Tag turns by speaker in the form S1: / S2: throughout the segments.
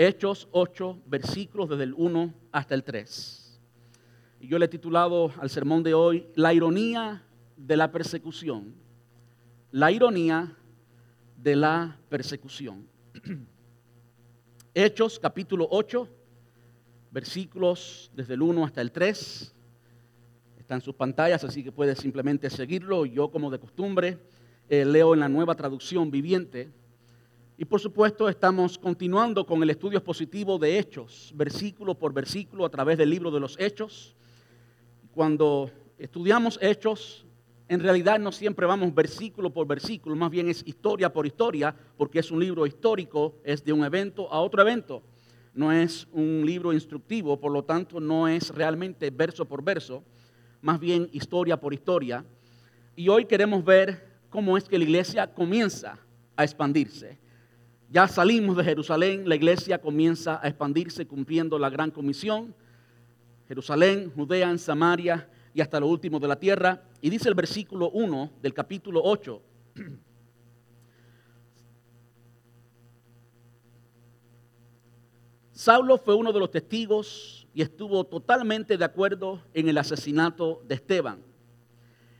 S1: Hechos 8, versículos desde el 1 hasta el 3. Y yo le he titulado al sermón de hoy La ironía de la persecución. La ironía de la persecución. Hechos capítulo 8, versículos desde el 1 hasta el 3. Está en sus pantallas, así que puede simplemente seguirlo. Yo, como de costumbre, eh, leo en la nueva traducción viviente. Y por supuesto estamos continuando con el estudio expositivo de Hechos, versículo por versículo, a través del libro de los Hechos. Cuando estudiamos Hechos, en realidad no siempre vamos versículo por versículo, más bien es historia por historia, porque es un libro histórico, es de un evento a otro evento. No es un libro instructivo, por lo tanto no es realmente verso por verso, más bien historia por historia. Y hoy queremos ver cómo es que la iglesia comienza a expandirse. Ya salimos de Jerusalén, la iglesia comienza a expandirse cumpliendo la gran comisión. Jerusalén, Judea, en Samaria y hasta lo último de la tierra. Y dice el versículo 1 del capítulo 8. Saulo fue uno de los testigos y estuvo totalmente de acuerdo en el asesinato de Esteban.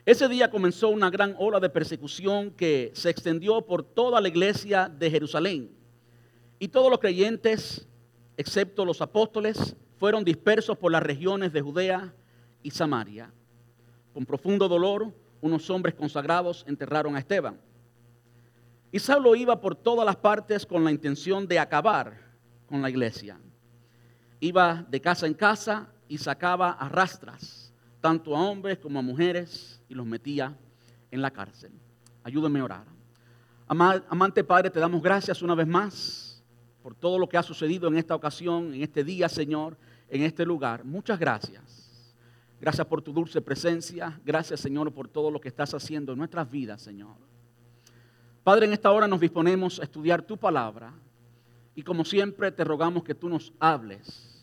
S1: Ese día comenzó una gran ola de persecución que se extendió por toda la iglesia de Jerusalén. Y todos los creyentes, excepto los apóstoles, fueron dispersos por las regiones de Judea y Samaria. Con profundo dolor, unos hombres consagrados enterraron a Esteban. Y Saulo iba por todas las partes con la intención de acabar con la iglesia. Iba de casa en casa y sacaba a rastras, tanto a hombres como a mujeres y los metía en la cárcel. Ayúdame a orar. Amante Padre, te damos gracias una vez más por todo lo que ha sucedido en esta ocasión, en este día, Señor, en este lugar. Muchas gracias. Gracias por tu dulce presencia. Gracias, Señor, por todo lo que estás haciendo en nuestras vidas, Señor. Padre, en esta hora nos disponemos a estudiar tu palabra y como siempre te rogamos que tú nos hables.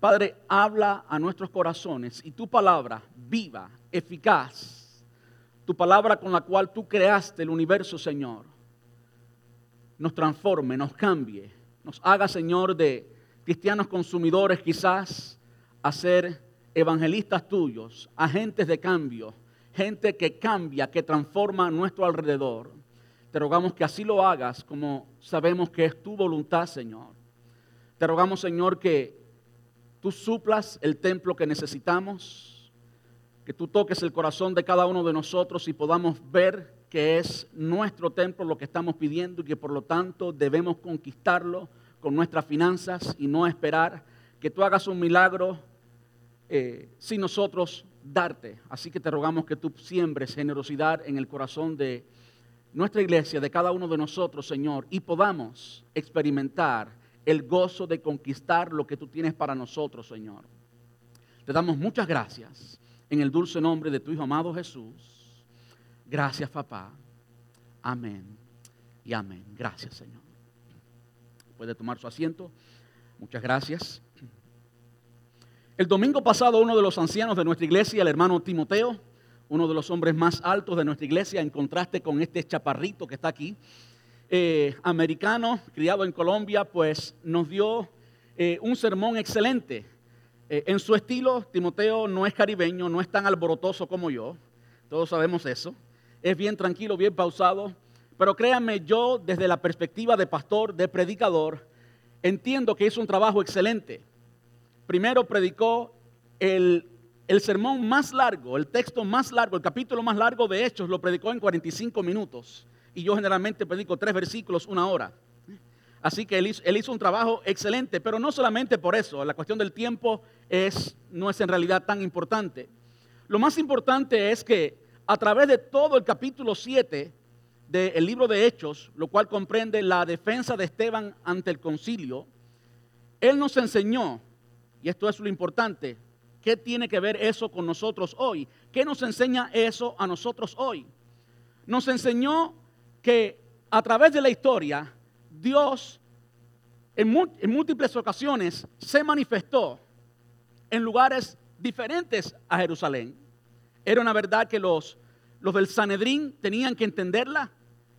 S1: Padre, habla a nuestros corazones y tu palabra viva eficaz, tu palabra con la cual tú creaste el universo, Señor, nos transforme, nos cambie, nos haga, Señor, de cristianos consumidores quizás a ser evangelistas tuyos, agentes de cambio, gente que cambia, que transforma nuestro alrededor. Te rogamos que así lo hagas como sabemos que es tu voluntad, Señor. Te rogamos, Señor, que tú suplas el templo que necesitamos que tú toques el corazón de cada uno de nosotros y podamos ver que es nuestro templo lo que estamos pidiendo y que por lo tanto debemos conquistarlo con nuestras finanzas y no esperar que tú hagas un milagro eh, sin nosotros darte. Así que te rogamos que tú siembres generosidad en el corazón de nuestra iglesia, de cada uno de nosotros, Señor, y podamos experimentar el gozo de conquistar lo que tú tienes para nosotros, Señor. Te damos muchas gracias en el dulce nombre de tu Hijo amado Jesús. Gracias, papá. Amén y amén. Gracias, Señor. Puede tomar su asiento. Muchas gracias. El domingo pasado uno de los ancianos de nuestra iglesia, el hermano Timoteo, uno de los hombres más altos de nuestra iglesia, en contraste con este chaparrito que está aquí, eh, americano, criado en Colombia, pues nos dio eh, un sermón excelente eh, en su estilo, Timoteo no es caribeño, no es tan alborotoso como yo, todos sabemos eso. Es bien tranquilo, bien pausado, pero créanme, yo desde la perspectiva de pastor, de predicador, entiendo que hizo un trabajo excelente. Primero predicó el, el sermón más largo, el texto más largo, el capítulo más largo de Hechos, lo predicó en 45 minutos. Y yo generalmente predico tres versículos, una hora. Así que él hizo, un trabajo excelente, pero no solamente por eso, la cuestión del tiempo es, no es en realidad tan importante. Lo más importante es que a través de todo el capítulo 7 del libro de Hechos, lo cual comprende la defensa de Esteban ante el concilio, él nos enseñó, y esto es lo importante, ¿qué tiene que ver eso con nosotros hoy? ¿Qué nos enseña eso a nosotros hoy? Nos enseñó que a través de la historia, Dios en, múltiples ocasiones se manifestó en lugares diferentes a Jerusalén. Era una verdad que los, los del Sanedrín tenían que entenderla.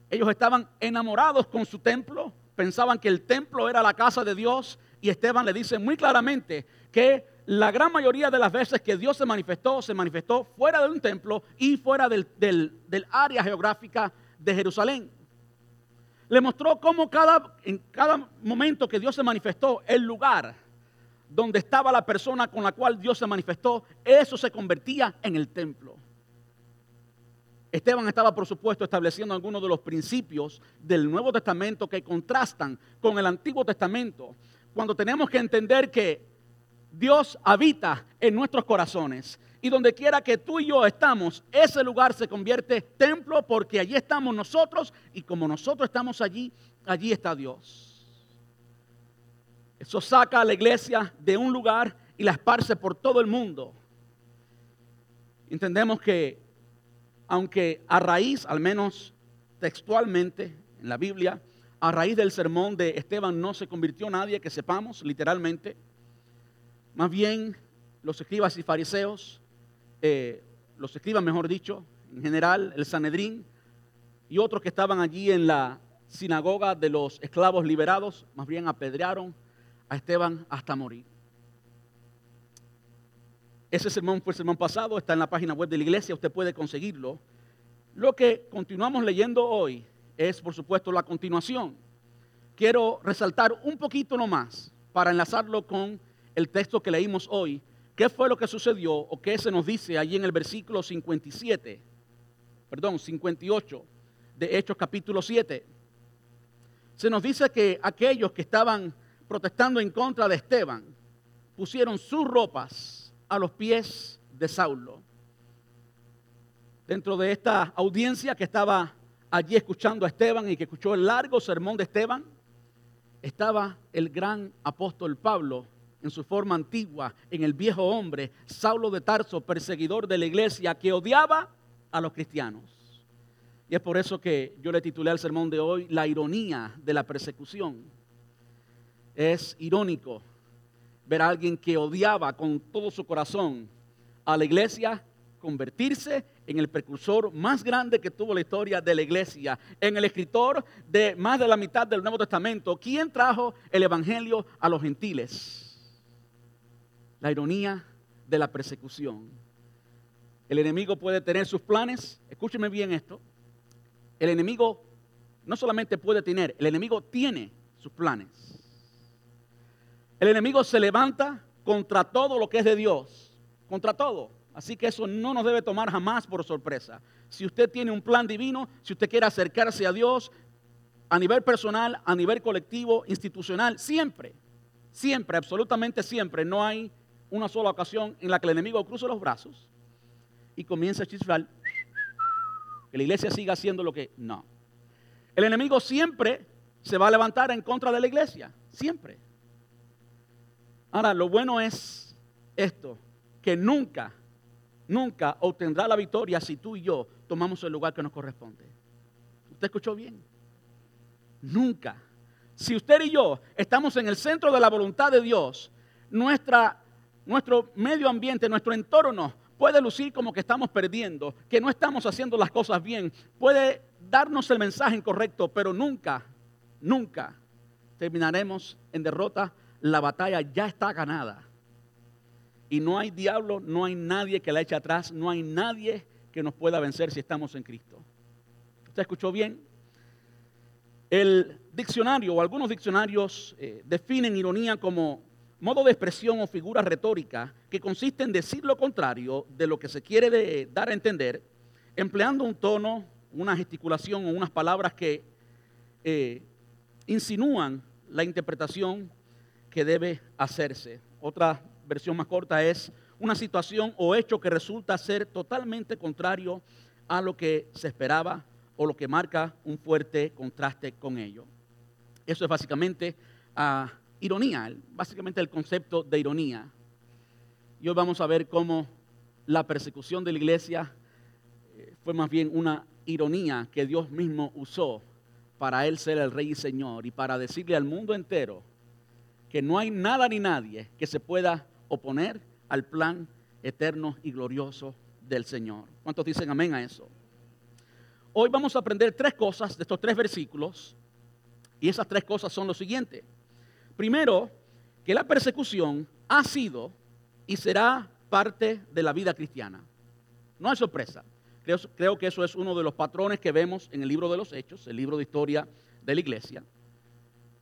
S1: Ellos estaban enamorados con su templo, pensaban que el templo era la casa de Dios y Esteban le dice muy claramente que la gran mayoría de las veces que Dios se manifestó, se manifestó fuera de un templo y fuera del, área geográfica de Jerusalén. Le mostró cómo cada, en cada momento que Dios se manifestó, el lugar donde estaba la persona con la cual Dios se manifestó, eso se convertía en el templo. Esteban estaba, por supuesto, estableciendo algunos de los principios del Nuevo Testamento que contrastan con el Antiguo Testamento, cuando tenemos que entender que Dios habita en nuestros corazones. Y donde quiera que tú y yo estamos, ese lugar se convierte templo porque allí estamos nosotros y como nosotros estamos allí, allí está Dios. Eso saca a la iglesia de un lugar y la esparce por todo el mundo. Entendemos que aunque a raíz, al menos textualmente en la Biblia, a raíz del sermón de Esteban no se convirtió nadie, que sepamos literalmente, más bien los escribas y fariseos, eh, los escribas mejor dicho, en general el Sanedrín y otros que estaban allí en la sinagoga de los esclavos liberados, más bien apedrearon a Esteban hasta morir. Ese sermón fue el sermón pasado, está en la página web de la iglesia, usted puede conseguirlo. Lo que continuamos leyendo hoy es, por supuesto, la continuación. Quiero resaltar un poquito nomás para enlazarlo con el texto que leímos hoy. ¿Qué fue lo que sucedió o qué se nos dice allí en el versículo 57, perdón, 58 de Hechos capítulo 7? Se nos dice que aquellos que estaban protestando en contra de Esteban, pusieron sus ropas a los pies de Saulo. Dentro de esta audiencia que estaba allí escuchando a Esteban y que escuchó el largo sermón de Esteban, estaba el gran apóstol Pablo en su forma antigua, en el viejo hombre, Saulo de Tarso, perseguidor de la iglesia, que odiaba a los cristianos. Y es por eso que yo le titulé al sermón de hoy La ironía de la persecución. Es irónico ver a alguien que odiaba con todo su corazón a la iglesia convertirse en el precursor más grande que tuvo la historia de la iglesia, en el escritor de más de la mitad del Nuevo Testamento, quien trajo el Evangelio a los gentiles. La ironía de la persecución. El enemigo puede tener sus planes, escúcheme bien esto, el enemigo no solamente puede tener, el enemigo tiene sus planes. El enemigo se levanta contra todo lo que es de Dios, contra todo. Así que eso no nos debe tomar jamás por sorpresa. Si usted tiene un plan divino, si usted quiere acercarse a Dios a nivel personal, a nivel colectivo, institucional, siempre, siempre, absolutamente siempre, no hay una sola ocasión en la que el enemigo cruce los brazos y comience a chisfar, que la iglesia siga haciendo lo que no. El enemigo siempre se va a levantar en contra de la iglesia, siempre. Ahora, lo bueno es esto, que nunca, nunca obtendrá la victoria si tú y yo tomamos el lugar que nos corresponde. ¿Usted escuchó bien? Nunca. Si usted y yo estamos en el centro de la voluntad de Dios, nuestra, nuestro medio ambiente, nuestro entorno puede lucir como que estamos perdiendo, que no estamos haciendo las cosas bien, puede darnos el mensaje incorrecto, pero nunca, nunca terminaremos en derrota la batalla ya está ganada. Y no hay diablo, no hay nadie que la eche atrás, no hay nadie que nos pueda vencer si estamos en Cristo. ¿Usted escuchó bien? El diccionario o algunos diccionarios eh, definen ironía como modo de expresión o figura retórica que consiste en decir lo contrario de lo que se quiere dar a entender, empleando un tono, una gesticulación o unas palabras que eh, insinúan la interpretación que debe hacerse. Otra versión más corta es una situación o hecho que resulta ser totalmente contrario a lo que se esperaba o lo que marca un fuerte contraste con ello. Eso es básicamente uh, ironía, básicamente el concepto de ironía. Y hoy vamos a ver cómo la persecución de la iglesia eh, fue más bien una ironía que Dios mismo usó para él ser el rey y señor y para decirle al mundo entero que no hay nada ni nadie que se pueda oponer al plan eterno y glorioso del Señor. ¿Cuántos dicen amén a eso? Hoy vamos a aprender tres cosas de estos tres versículos Y esas tres cosas son lo siguiente. Primero, que la persecución ha sido y será parte de la vida cristiana. No hay sorpresa. Creo, que eso es uno de los patrones que vemos en el libro de los Hechos, el libro de historia de la iglesia.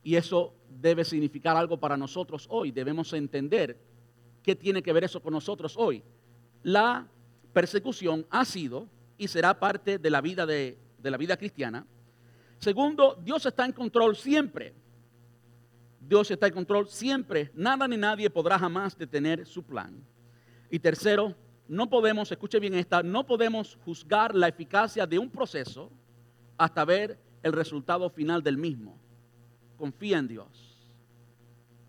S1: Y eso debe significar algo para nosotros hoy. Debemos entender qué tiene que ver eso con nosotros hoy. La persecución ha sido y será parte de la vida, de, la vida cristiana. Segundo, Dios está en control siempre. Dios está en control siempre. Nada ni nadie podrá jamás detener su plan. Y tercero, no podemos, escuche bien esta, no podemos juzgar la eficacia de un proceso hasta ver el resultado final del mismo. Confía en Dios.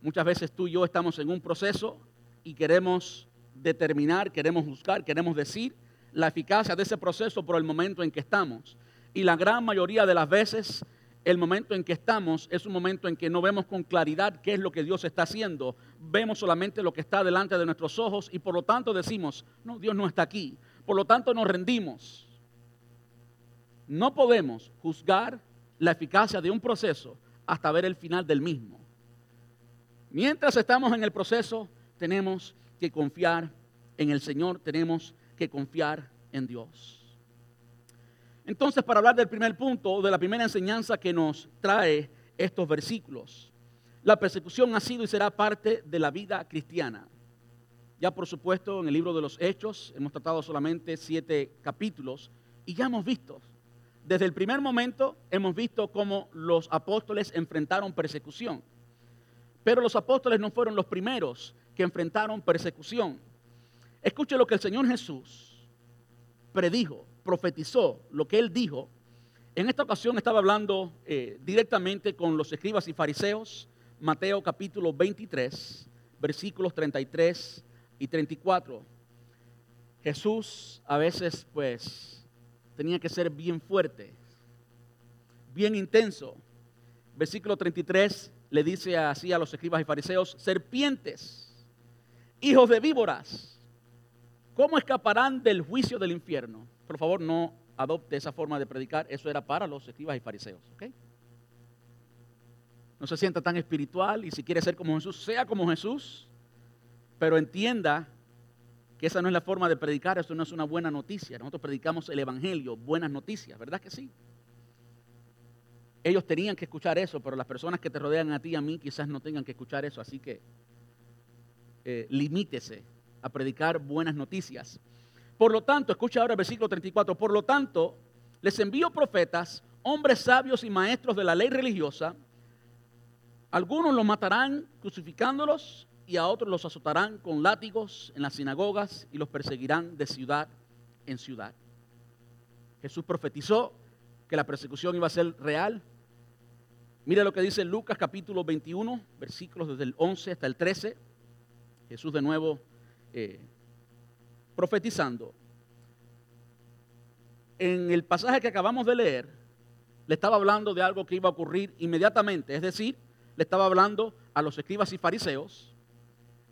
S1: Muchas veces tú y yo estamos en un proceso y queremos determinar, queremos juzgar, queremos decir la eficacia de ese proceso por el momento en que estamos. Y la gran mayoría de las veces el momento en que estamos es un momento en que no vemos con claridad qué es lo que Dios está haciendo. Vemos solamente lo que está delante de nuestros ojos y por lo tanto decimos, no, Dios no está aquí. Por lo tanto nos rendimos. No podemos juzgar la eficacia de un proceso hasta ver el final del mismo. Mientras estamos en el proceso, tenemos que confiar en el Señor, tenemos que confiar en Dios. Entonces, para hablar del primer punto, de la primera enseñanza que nos trae estos versículos, la persecución ha sido y será parte de la vida cristiana. Ya por supuesto en el libro de los Hechos hemos tratado solamente siete capítulos y ya hemos visto, desde el primer momento hemos visto cómo los apóstoles enfrentaron persecución. Pero los apóstoles no fueron los primeros que enfrentaron persecución. Escuche lo que el Señor Jesús predijo profetizó lo que él dijo, en esta ocasión estaba hablando eh, directamente con los escribas y fariseos, Mateo capítulo 23, versículos 33 y 34. Jesús a veces pues tenía que ser bien fuerte, bien intenso. Versículo 33 le dice así a los escribas y fariseos, serpientes, hijos de víboras, ¿cómo escaparán del juicio del infierno? Por favor no adopte esa forma de predicar, eso era para los escribas y fariseos. No se sienta tan espiritual y si quiere ser como Jesús, sea como Jesús, pero entienda que esa no es la forma de predicar, eso no es una buena noticia. Nosotros predicamos el Evangelio, buenas noticias, ¿verdad que sí? Ellos tenían que escuchar eso, pero las personas que te rodean a ti y a mí quizás no tengan que escuchar eso, así que eh, limítese a predicar buenas noticias. Por lo tanto, escucha ahora el versículo 34, por lo tanto, les envío profetas, hombres sabios y maestros de la ley religiosa. Algunos los matarán crucificándolos y a otros los azotarán con látigos en las sinagogas y los perseguirán de ciudad en ciudad. Jesús profetizó que la persecución iba a ser real. Mira lo que dice Lucas capítulo 21, versículos desde el 11 hasta el 13. Jesús de nuevo eh, profetizando, en el pasaje que acabamos de leer, le estaba hablando de algo que iba a ocurrir inmediatamente, es decir, le estaba hablando a los escribas y fariseos,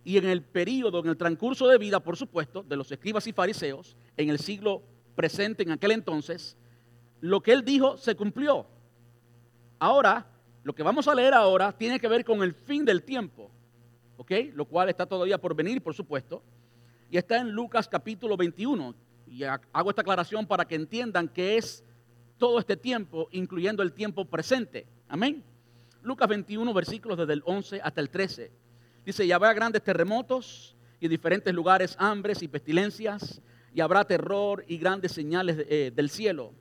S1: y en el periodo, en el transcurso de vida, por supuesto, de los escribas y fariseos, en el siglo presente, en aquel entonces, lo que él dijo se cumplió. Ahora, lo que vamos a leer ahora tiene que ver con el fin del tiempo, ¿ok? Lo cual está todavía por venir, por supuesto y está en Lucas capítulo 21. Y hago esta aclaración para que entiendan que es todo este tiempo, incluyendo el tiempo presente. Amén. Lucas 21, versículos desde el 11 hasta el 13. Dice, y habrá grandes terremotos y en diferentes lugares hambres y pestilencias, y habrá terror y grandes señales eh, del cielo.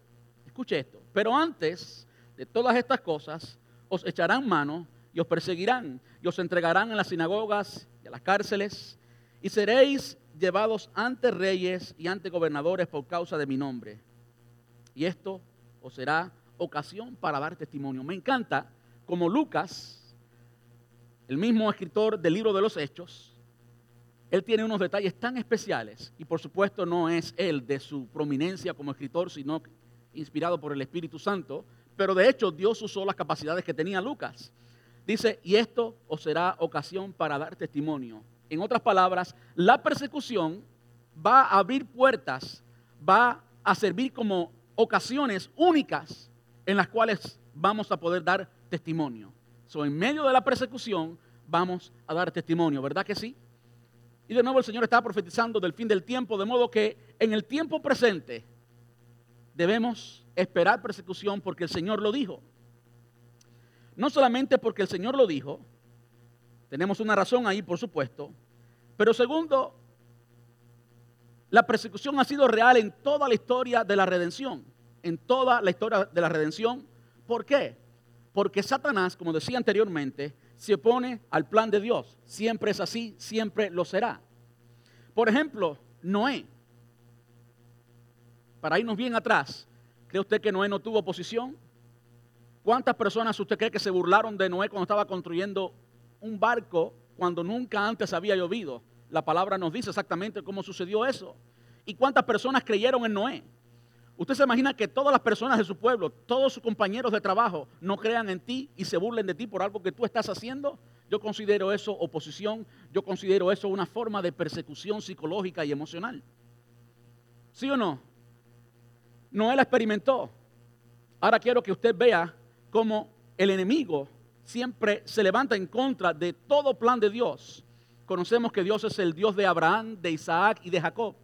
S1: Escuche esto. Pero antes de todas estas cosas, os echarán mano y os perseguirán y os entregarán en las sinagogas y a las cárceles y seréis llevados ante reyes y ante gobernadores por causa de mi nombre. Y esto os será ocasión para dar testimonio. Me encanta como Lucas, el mismo escritor del libro de los Hechos, él tiene unos detalles tan especiales y por supuesto no es él de su prominencia como escritor, sino inspirado por el Espíritu Santo, pero de hecho Dios usó las capacidades que tenía Lucas. Dice, y esto os será ocasión para dar testimonio en otras palabras, la persecución va a abrir puertas, va a servir como ocasiones únicas en las cuales vamos a poder dar testimonio. So, en medio de la persecución vamos a dar testimonio, ¿verdad que sí? Y de nuevo el Señor está profetizando del fin del tiempo, de modo que en el tiempo presente debemos esperar persecución porque el Señor lo dijo. No solamente porque el Señor lo dijo, tenemos una razón ahí, por supuesto, pero segundo, la persecución ha sido real en toda la historia de la redención, en toda la historia de la redención. ¿Por qué? Porque Satanás, como decía anteriormente, se opone al plan de Dios. Siempre es así, siempre lo será. Por ejemplo, Noé. Para irnos bien atrás, ¿cree usted que Noé no tuvo oposición? ¿Cuántas personas usted cree que se burlaron de Noé cuando estaba construyendo un barco cuando nunca antes había llovido? La palabra nos dice exactamente cómo sucedió eso. ¿Y cuántas personas creyeron en Noé? Usted se imagina que todas las personas de su pueblo, todos sus compañeros de trabajo, no crean en ti y se burlen de ti por algo que tú estás haciendo. Yo considero eso oposición, yo considero eso una forma de persecución psicológica y emocional. ¿Sí o no? Noé la experimentó. Ahora quiero que usted vea cómo el enemigo siempre se levanta en contra de todo plan de Dios. Conocemos que Dios es el Dios de Abraham, de Isaac y de Jacob.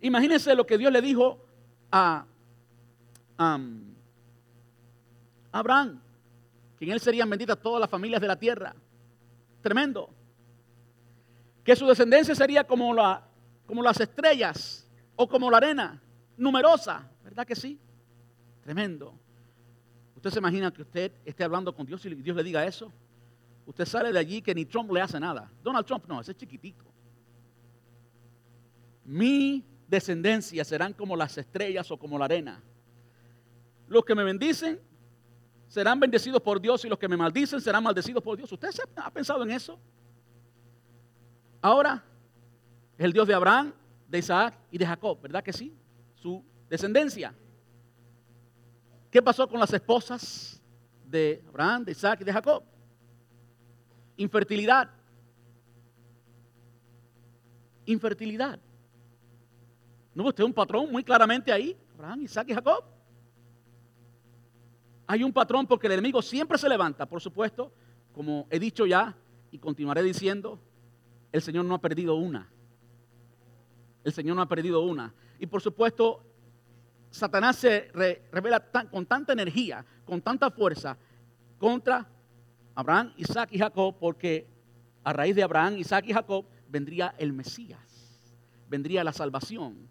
S1: Imagínense lo que Dios le dijo a, Abraham, que en él serían benditas todas las familias de la tierra. Tremendo. Que su descendencia sería como, la, como las estrellas o como la arena, numerosa, ¿verdad que sí? Tremendo. ¿Usted se imagina que usted esté hablando con Dios y Dios le diga eso? Usted sale de allí que ni Trump le hace nada. Donald Trump no, ese es chiquitico. Mi descendencia serán como las estrellas o como la arena. Los que me bendicen serán bendecidos por Dios y los que me maldicen serán maldecidos por Dios. ¿Usted ha pensado en eso? Ahora, el Dios de Abraham, de Isaac y de Jacob, ¿verdad que sí? Su descendencia. ¿Qué pasó con las esposas de Abraham, de Isaac y de Jacob? Infertilidad. Infertilidad. ¿No usted un patrón muy claramente ahí? Abraham, Isaac y Jacob. Hay un patrón porque el enemigo siempre se levanta, por supuesto, como he dicho ya y continuaré diciendo, el Señor no ha perdido una. El Señor no ha perdido una. Y por supuesto, Satanás se revela con tanta energía, con tanta fuerza contra Abraham, Isaac y Jacob, porque a raíz de Abraham, Isaac y Jacob vendría el Mesías, vendría la salvación.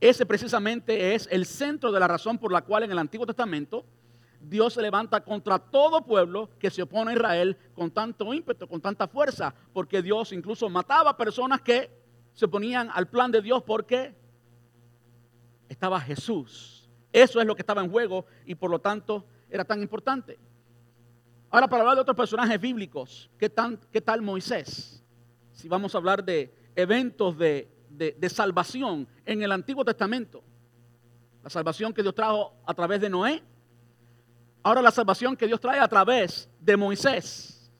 S1: Ese precisamente es el centro de la razón por la cual en el Antiguo Testamento Dios se levanta contra todo pueblo que se opone a Israel con tanto ímpetu, con tanta fuerza, porque Dios incluso mataba personas que se oponían al plan de Dios porque estaba Jesús. Eso es lo que estaba en juego y por lo tanto era tan importante. Ahora, para hablar de otros personajes bíblicos, ¿qué, qué tal Moisés? Si vamos a hablar de eventos de de, salvación en el Antiguo Testamento. La salvación que Dios trajo a través de Noé. Ahora la salvación que Dios trae a través de Moisés.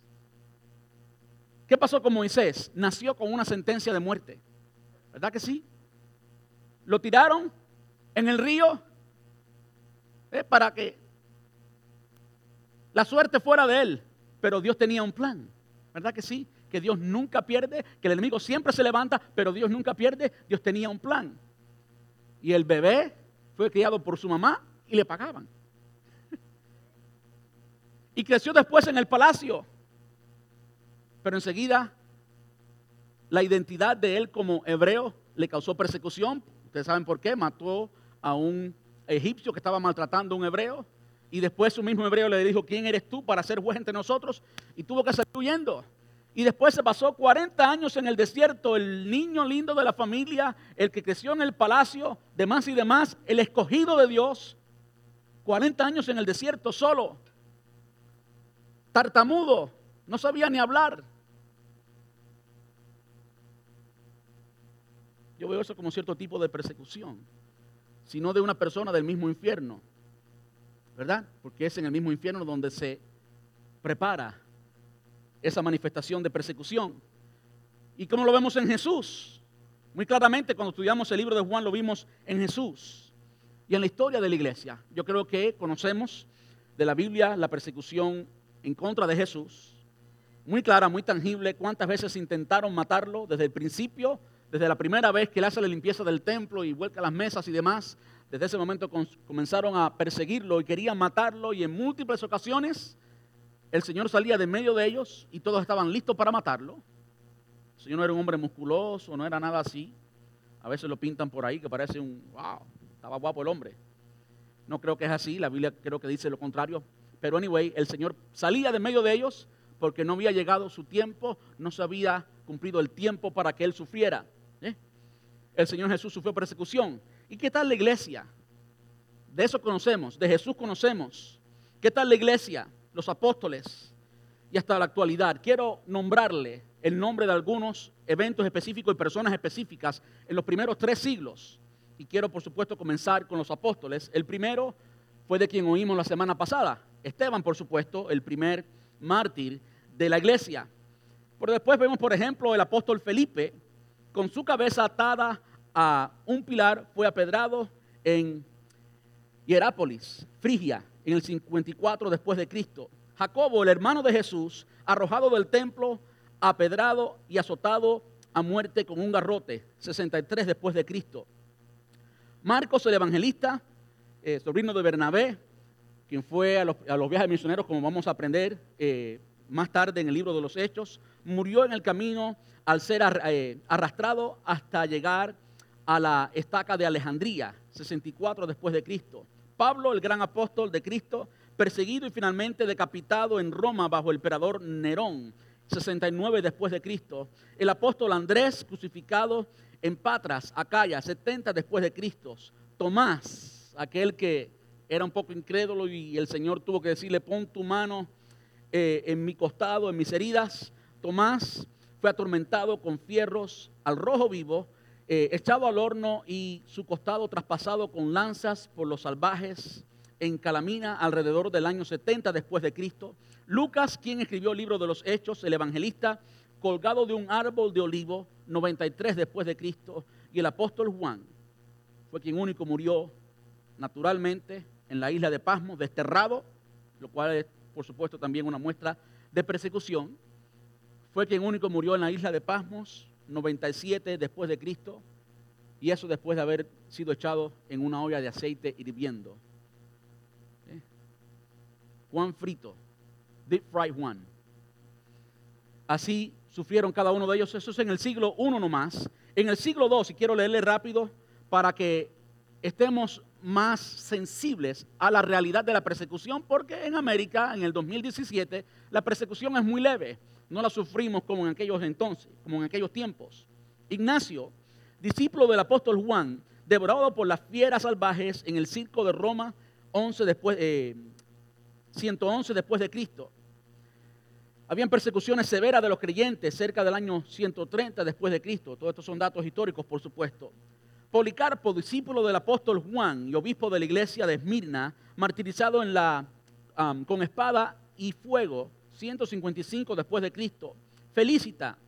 S1: ¿Qué pasó con Moisés? Nació con una sentencia de muerte. ¿Verdad que sí? Lo tiraron en el río eh, para que la suerte fuera de él. Pero Dios tenía un plan. ¿Verdad que sí? que Dios nunca pierde, que el enemigo siempre se levanta, pero Dios nunca pierde. Dios tenía un plan. Y el bebé fue criado por su mamá y le pagaban. Y creció después en el palacio. Pero enseguida la identidad de él como hebreo le causó persecución. Ustedes saben por qué. Mató a un egipcio que estaba maltratando a un hebreo. Y después su mismo hebreo le dijo, ¿quién eres tú para ser juez entre nosotros? Y tuvo que salir huyendo. Y después se pasó 40 años en el desierto, el niño lindo de la familia, el que creció en el palacio, demás y demás, el escogido de Dios. 40 años en el desierto solo, tartamudo, no sabía ni hablar. Yo veo eso como cierto tipo de persecución, sino de una persona del mismo infierno, ¿verdad? Porque es en el mismo infierno donde se prepara esa manifestación de persecución. ¿Y cómo lo vemos en Jesús? Muy claramente cuando estudiamos el libro de Juan lo vimos en Jesús y en la historia de la iglesia. Yo creo que conocemos de la Biblia la persecución en contra de Jesús. Muy clara, muy tangible, cuántas veces intentaron matarlo desde el principio, desde la primera vez que él hace la limpieza del templo y vuelca las mesas y demás. Desde ese momento comenzaron a perseguirlo y querían matarlo y en múltiples ocasiones el Señor salía de medio de ellos y todos estaban listos para matarlo. El Señor no era un hombre musculoso, no era nada así. A veces lo pintan por ahí que parece un, wow, estaba guapo el hombre. No creo que es así, la Biblia creo que dice lo contrario. Pero anyway, el Señor salía de medio de ellos porque no había llegado su tiempo, no se había cumplido el tiempo para que Él sufriera. El Señor Jesús sufrió persecución. ¿Y qué tal la iglesia? De eso conocemos, de Jesús conocemos. ¿Qué tal la iglesia? Los apóstoles y hasta la actualidad. Quiero nombrarle el nombre de algunos eventos específicos y personas específicas en los primeros tres siglos. Y quiero, por supuesto, comenzar con los apóstoles. El primero fue de quien oímos la semana pasada, Esteban, por supuesto, el primer mártir de la iglesia. Pero después vemos, por ejemplo, el apóstol Felipe, con su cabeza atada a un pilar, fue apedrado en Hierápolis, Frigia, en el 54 después de Cristo. Jacobo, el hermano de Jesús, arrojado del templo, apedrado y azotado a muerte con un garrote, 63 después de Cristo. Marcos, el evangelista, eh, sobrino de Bernabé, quien fue a los, viajes misioneros, como vamos a aprender eh, más tarde en el libro de los Hechos, murió en el camino al ser eh, arrastrado hasta llegar a la estaca de Alejandría, 64 después de Cristo. Pablo, el gran apóstol de Cristo, perseguido y finalmente decapitado en Roma bajo el emperador Nerón, 69 después de Cristo. El apóstol Andrés, crucificado en Patras, Acaya, 70 después de Cristo. Tomás, aquel que era un poco incrédulo y el Señor tuvo que decirle, pon tu mano eh, en mi costado, en mis heridas. Tomás fue atormentado con fierros al rojo vivo, eh, echado al horno y su costado traspasado con lanzas por los salvajes en Calamina alrededor del año 70 después de Cristo. Lucas, quien escribió el libro de los Hechos, el evangelista, colgado de un árbol de olivo, 93 después de Cristo, y el apóstol Juan fue quien único murió naturalmente en la isla de Pasmo, desterrado, lo cual es por supuesto también una muestra de persecución. Fue quien único murió en la isla de Pasmos, 97 después de Cristo, y eso después de haber sido echado en una olla de aceite hirviendo. ¿Eh? Juan frito, deep fried Juan. Así sufrieron cada uno de ellos. Eso es en el siglo I nomás. En el siglo II, si quiero leerle rápido, para que estemos más sensibles a la realidad de la persecución, porque en América, en el 2017, la persecución es muy leve. No la sufrimos como en aquellos entonces, como en aquellos tiempos. Ignacio, discípulo del apóstol Juan, devorado por las fieras salvajes en el circo de Roma, 11 después, 111 eh, después de Cristo. Habían persecuciones severas de los creyentes cerca del año 130 después de Cristo. Todos estos son datos históricos, por supuesto. Policarpo, discípulo del apóstol Juan y obispo de la iglesia de Esmirna, martirizado con espada y fuego, 155 después de Cristo. Felicita,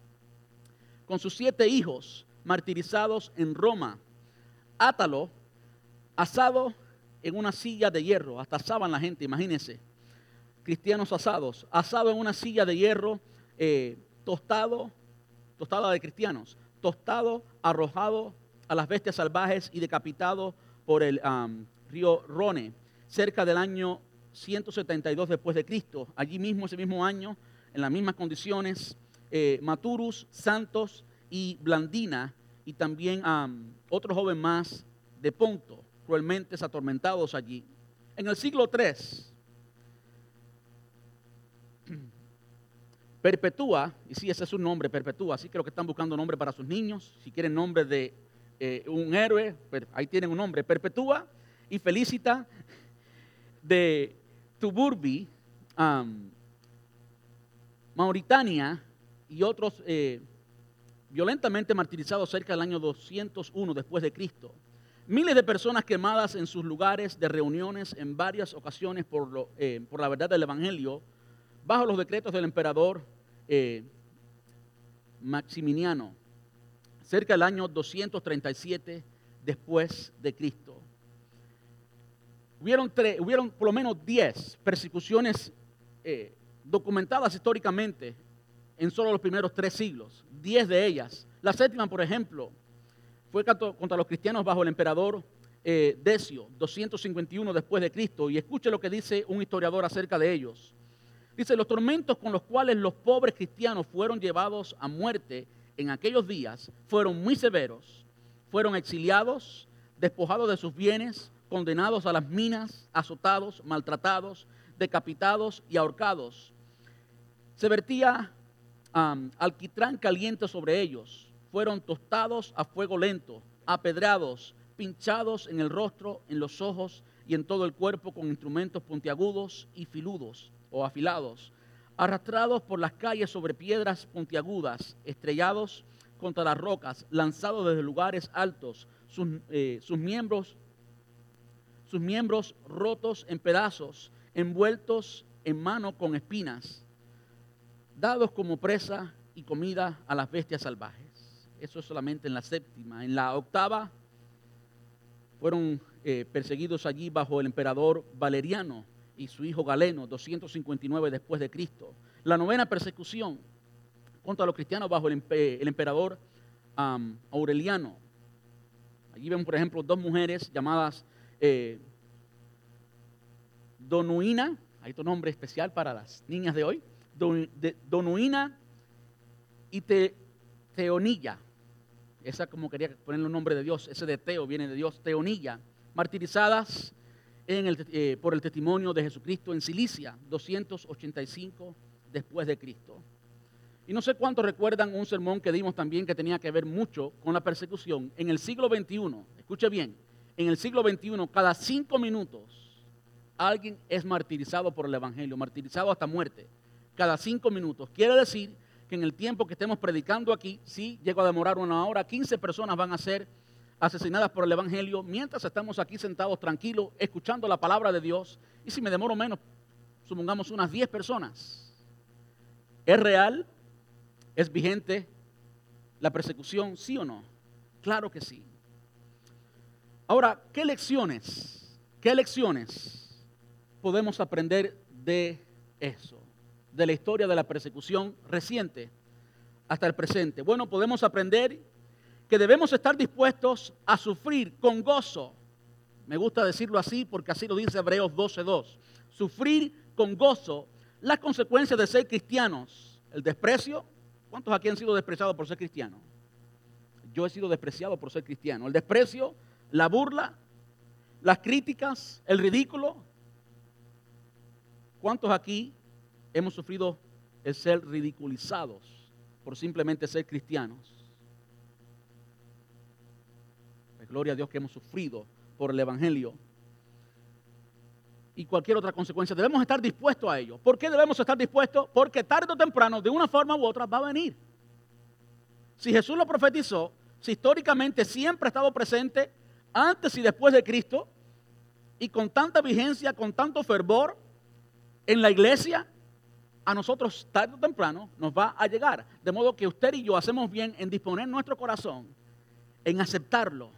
S1: con sus siete hijos, martirizados en Roma. Átalo, asado en una silla de hierro, hasta asaban la gente, imagínense. Cristianos asados, asado en una silla de hierro, eh, tostado, tostada de cristianos, tostado, arrojado a las bestias salvajes y decapitado por el río Rone, cerca del año 172 después de Cristo. Allí mismo, ese mismo año, en las mismas condiciones, eh, Maturus, Santos y Blandina, y también otro joven más de Ponto, cruelmente atormentados allí. En el siglo III, Perpetúa, y sí, ese es su nombre, Perpetúa, así creo que están buscando nombre para sus niños, si quieren nombre de eh, un héroe, ahí tienen un nombre, Perpetúa y Felicita de Tuburbi, Mauritania y otros eh, violentamente martirizados cerca del año 201 después de Cristo. Miles de personas quemadas en sus lugares de reuniones en varias ocasiones por, lo, eh, por la verdad del Evangelio, bajo los decretos del emperador Maximiniano cerca del año 237 después de Cristo. Hubieron, por lo menos 10 persecuciones eh, documentadas históricamente en solo los primeros tres siglos. 10 de ellas. La séptima, por ejemplo, fue contra los cristianos bajo el emperador eh, Decio, 251 después de Cristo. Y escuche lo que dice un historiador acerca de ellos. Dice, los tormentos con los cuales los pobres cristianos fueron llevados a muerte en aquellos días fueron muy severos. Fueron exiliados, despojados de sus bienes, condenados a las minas, azotados, maltratados, decapitados y ahorcados. Se vertía alquitrán caliente sobre ellos. Fueron tostados a fuego lento, apedrados, pinchados en el rostro, en los ojos y en todo el cuerpo con instrumentos puntiagudos y filudos o afilados, arrastrados por las calles sobre piedras puntiagudas, estrellados contra las rocas, lanzados desde lugares altos, sus, eh, sus miembros sus miembros rotos en pedazos, envueltos en mano con espinas, dados como presa y comida a las bestias salvajes. Eso es solamente en la séptima. En la octava fueron eh, perseguidos allí bajo el emperador Valeriano y su hijo Galeno, 259 después de Cristo. La novena persecución contra los cristianos bajo el, emperador Aureliano. Allí vemos, por ejemplo, dos mujeres llamadas eh, Donuina, hay otro nombre especial para las niñas de hoy, Donuina y Teonilla. Esa como quería ponerle un nombre de Dios, ese de Teo viene de Dios, Teonilla, martirizadas eh, por el testimonio de Jesucristo en Cilicia, 285 después de Cristo. Y no sé cuántos recuerdan un sermón que dimos también que tenía que ver mucho con la persecución. En el siglo XXI, escuche bien, en el siglo XXI, cada cinco minutos, alguien es martirizado por el Evangelio, martirizado hasta muerte, cada cinco minutos. Quiere decir que en el tiempo que estemos predicando aquí, si llego a demorar una hora, 15 personas van a ser asesinadas por el Evangelio mientras estamos aquí sentados tranquilos, escuchando la palabra de Dios. Y si me demoro menos, supongamos unas 10 personas. ¿Es real? ¿Es vigente la persecución? ¿Sí o no? Claro que sí. Ahora, ¿qué lecciones, qué lecciones podemos aprender de eso? de la historia de la persecución reciente hasta el presente? Bueno, podemos aprender que debemos estar dispuestos a sufrir con gozo. Me gusta decirlo así porque así lo dice Hebreos 12.2. Sufrir con gozo las consecuencias de ser cristianos. El desprecio. ¿Cuántos aquí han sido despreciados por ser cristianos? Yo he sido despreciado por ser cristiano. El desprecio, la burla, las críticas, el ridículo. ¿Cuántos aquí hemos sufrido el ser ridiculizados por simplemente ser cristianos. Pues gloria a Dios que hemos sufrido por el Evangelio. Y cualquier otra consecuencia. Debemos estar dispuestos a ello. ¿Por qué debemos estar dispuestos? Porque tarde o temprano, de una forma u otra, va a venir. Si Jesús lo profetizó, si históricamente siempre ha estado presente antes y después de Cristo, y con tanta vigencia, con tanto fervor en la iglesia, a nosotros tarde o temprano nos va a llegar. De modo que usted y yo hacemos bien en disponer nuestro corazón, en aceptarlo,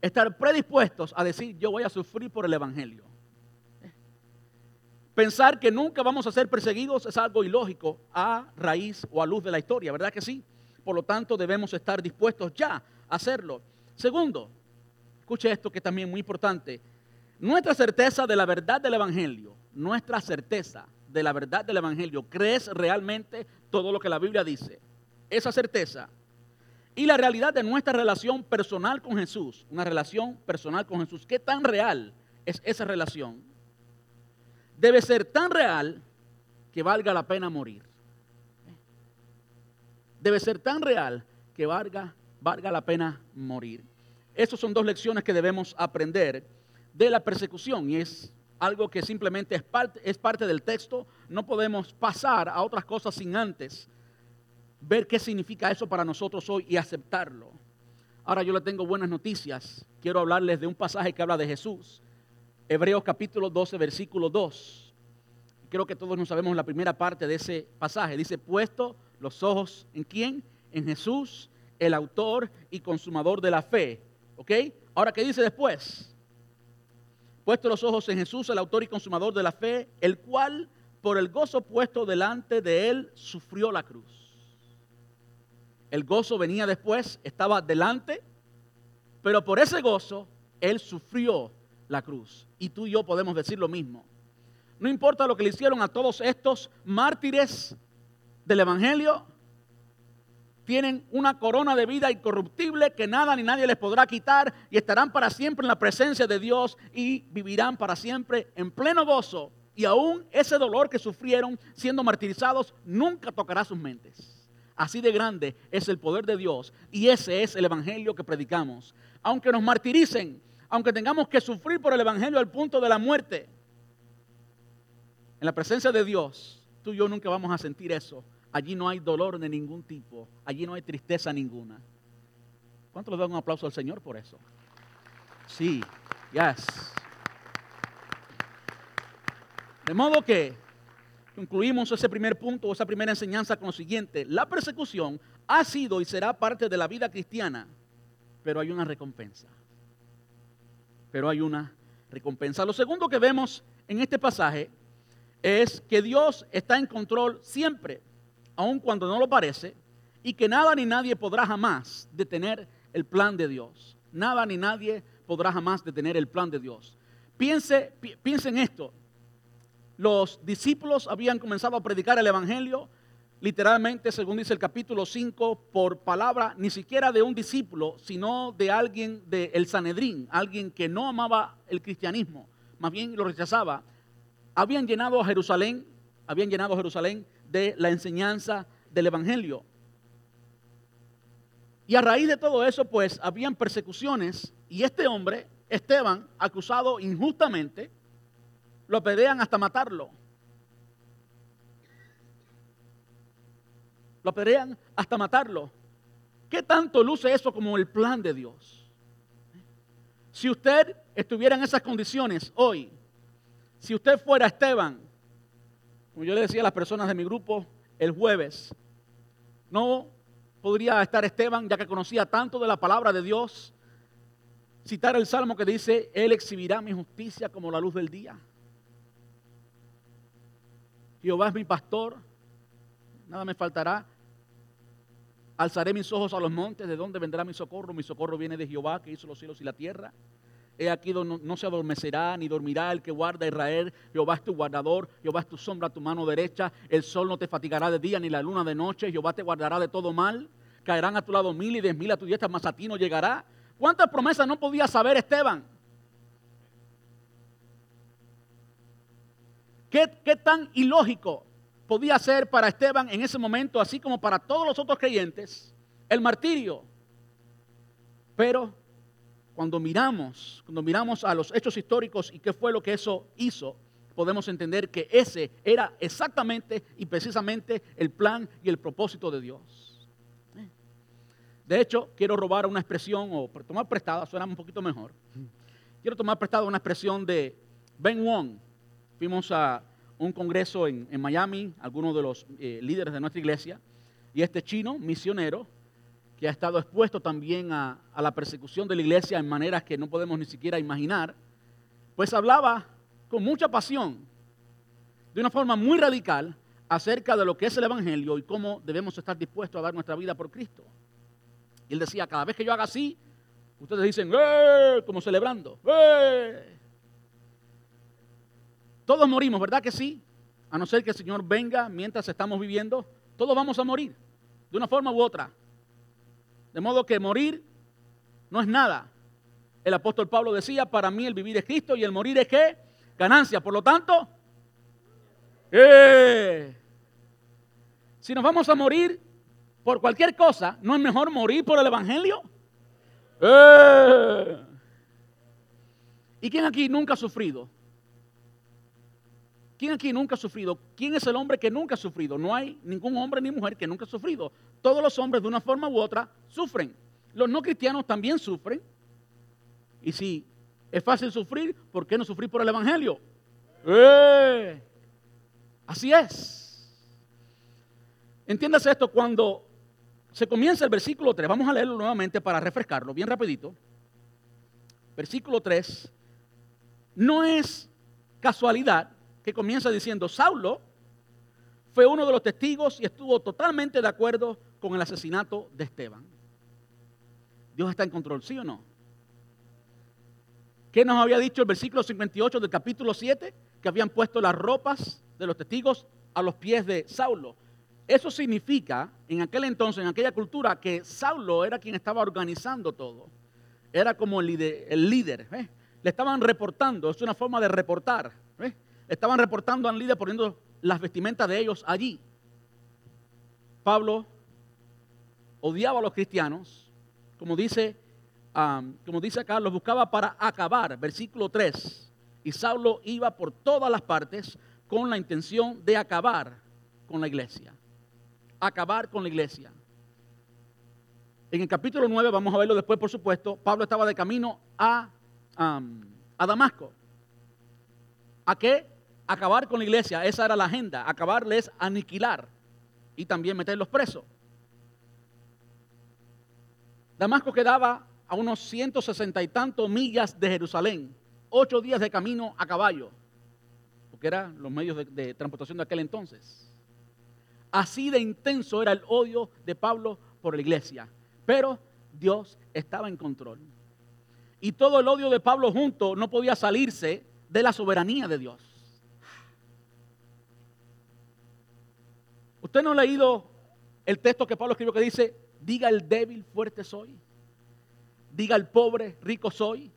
S1: estar predispuestos a decir yo voy a sufrir por el Evangelio. Pensar que nunca vamos a ser perseguidos es algo ilógico a raíz o a luz de la historia, ¿verdad que sí? Por lo tanto, debemos estar dispuestos ya a hacerlo. Segundo, escuche esto que es también muy importante. Nuestra certeza de la verdad del Evangelio, nuestra certeza de la verdad del Evangelio, crees realmente todo lo que la Biblia dice, esa certeza y la realidad de nuestra relación personal con Jesús, una relación personal con Jesús, ¿qué tan real es esa relación? Debe ser tan real que valga la pena morir. Debe ser tan real que valga, valga la pena morir. Esas son dos lecciones que debemos aprender de la persecución y es algo que simplemente es parte, es parte del texto, no podemos pasar a otras cosas sin antes ver qué significa eso para nosotros hoy y aceptarlo. Ahora yo le tengo buenas noticias. Quiero hablarles de un pasaje que habla de Jesús. Hebreos capítulo 12, versículo 2. Creo que todos nos sabemos la primera parte de ese pasaje. Dice, puesto los ojos en quién? En Jesús, el autor y consumador de la fe. ¿Ok? Ahora, ¿qué dice después? puesto los ojos en Jesús, el autor y consumador de la fe, el cual por el gozo puesto delante de él sufrió la cruz. El gozo venía después, estaba delante, pero por ese gozo él sufrió la cruz. Y tú y yo podemos decir lo mismo. No importa lo que le hicieron a todos estos mártires del Evangelio, tienen una corona de vida incorruptible que nada ni nadie les podrá quitar y estarán para siempre en la presencia de Dios y vivirán para siempre en pleno gozo. Y aún ese dolor que sufrieron siendo martirizados nunca tocará sus mentes. Así de grande es el poder de Dios y ese es el Evangelio que predicamos. Aunque nos martiricen, aunque tengamos que sufrir por el Evangelio al punto de la muerte, en la presencia de Dios, tú y yo nunca vamos a sentir eso Allí no hay dolor de ningún tipo. Allí no hay tristeza ninguna. ¿Cuánto le dan un aplauso al Señor por eso? Sí, yes. De modo que concluimos ese primer punto, esa primera enseñanza con lo siguiente. La persecución ha sido y será parte de la vida cristiana, pero hay una recompensa. Pero hay una recompensa. Lo segundo que vemos en este pasaje es que Dios está en control siempre aun cuando no lo parece, y que nada ni nadie podrá jamás detener el plan de Dios. Nada ni nadie podrá jamás detener el plan de Dios. Piense, piense en esto. Los discípulos habían comenzado a predicar el Evangelio, literalmente, según dice el capítulo 5, por palabra ni siquiera de un discípulo, sino de alguien del el Sanedrín, alguien que no amaba el cristianismo, más bien lo rechazaba. Habían llenado a Jerusalén, habían llenado a Jerusalén de la enseñanza del Evangelio. Y a raíz de todo eso, pues, habían persecuciones y este hombre, Esteban, acusado injustamente, lo apedrean hasta matarlo. Lo apedrean hasta matarlo. ¿Qué tanto luce eso como el plan de Dios? Si usted estuviera en esas condiciones hoy, si usted fuera Esteban, como yo le decía a las personas de mi grupo el jueves, no podría estar Esteban, ya que conocía tanto de la palabra de Dios, citar el salmo que dice, Él exhibirá mi justicia como la luz del día. Jehová es mi pastor, nada me faltará. Alzaré mis ojos a los montes, ¿de dónde vendrá mi socorro? Mi socorro viene de Jehová, que hizo los cielos y la tierra. He aquí no, no, se adormecerá ni dormirá el que guarda a Israel. Jehová es tu guardador, Jehová es tu sombra, tu mano derecha. El sol no te fatigará de día ni la luna de noche. Jehová te guardará de todo mal. Caerán a tu lado mil y diez mil a tu diestra, mas a ti no llegará. ¿Cuántas promesas no podía saber Esteban? ¿Qué, ¿Qué tan ilógico podía ser para Esteban en ese momento, así como para todos los otros creyentes, el martirio? Pero cuando miramos, cuando miramos a los hechos históricos y qué fue lo que eso hizo, podemos entender que ese era exactamente y precisamente el plan y el propósito de Dios. De hecho, quiero robar una expresión o tomar prestada, suena un poquito mejor. Quiero tomar prestada una expresión de Ben Wong. Fuimos a un congreso en, Miami, algunos de los eh, líderes de nuestra iglesia, y este chino, misionero, que ha estado expuesto también a, la persecución de la iglesia en maneras que no podemos ni siquiera imaginar, pues hablaba con mucha pasión, de una forma muy radical, acerca de lo que es el Evangelio y cómo debemos estar dispuestos a dar nuestra vida por Cristo. Y él decía, cada vez que yo haga así, ustedes dicen, ¡eh! como celebrando, ¡eh! Todos morimos, ¿verdad que sí? A no ser que el Señor venga mientras estamos viviendo, todos vamos a morir, de una forma u otra. De modo que morir no es nada. El apóstol Pablo decía, para mí el vivir es Cristo y el morir es qué? Ganancia. Por lo tanto, ¡eh! si nos vamos a morir por cualquier cosa, ¿no es mejor morir por el Evangelio? ¡Eh! ¿Y quién aquí nunca ha sufrido? ¿Quién aquí nunca ha sufrido? ¿Quién es el hombre que nunca ha sufrido? No hay ningún hombre ni mujer que nunca ha sufrido. Todos los hombres de una forma u otra sufren. Los no cristianos también sufren. Y si es fácil sufrir, ¿por qué no sufrir por el Evangelio? ¡Eh! Así es. Entiéndase esto cuando se comienza el versículo 3. Vamos a leerlo nuevamente para refrescarlo, bien rapidito. Versículo 3 no es casualidad que comienza diciendo, Saulo fue uno de los testigos y estuvo totalmente de acuerdo con el asesinato de Esteban. Dios está en control, ¿sí o no? ¿Qué nos había dicho el versículo 58 del capítulo 7? Que habían puesto las ropas de los testigos a los pies de Saulo. Eso significa, en aquel entonces, en aquella cultura, que Saulo era quien estaba organizando todo. Era como el líder. ¿eh? Le estaban reportando, es una forma de reportar. ¿eh? Estaban reportando al líder poniendo las vestimentas de ellos allí. Pablo odiaba a los cristianos, como dice, como dice acá, los buscaba para acabar, versículo 3. Y Saulo iba por todas las partes con la intención de acabar con la iglesia. Acabar con la iglesia. En el capítulo 9, vamos a verlo después, por supuesto, Pablo estaba de camino a, a Damasco. ¿A qué? Acabar con la iglesia. Esa era la agenda. Acabarles, aniquilar y también meterlos presos. Damasco quedaba a unos 160 y tantos millas de Jerusalén, ocho días de camino a caballo, porque eran los medios de, transportación de aquel entonces. Así de intenso era el odio de Pablo por la iglesia, pero Dios estaba en control. Y todo el odio de Pablo junto no podía salirse de la soberanía de Dios. ¿Usted no ha leído el texto que Pablo escribió que dice, diga el débil, fuerte soy? Diga el pobre, rico soy.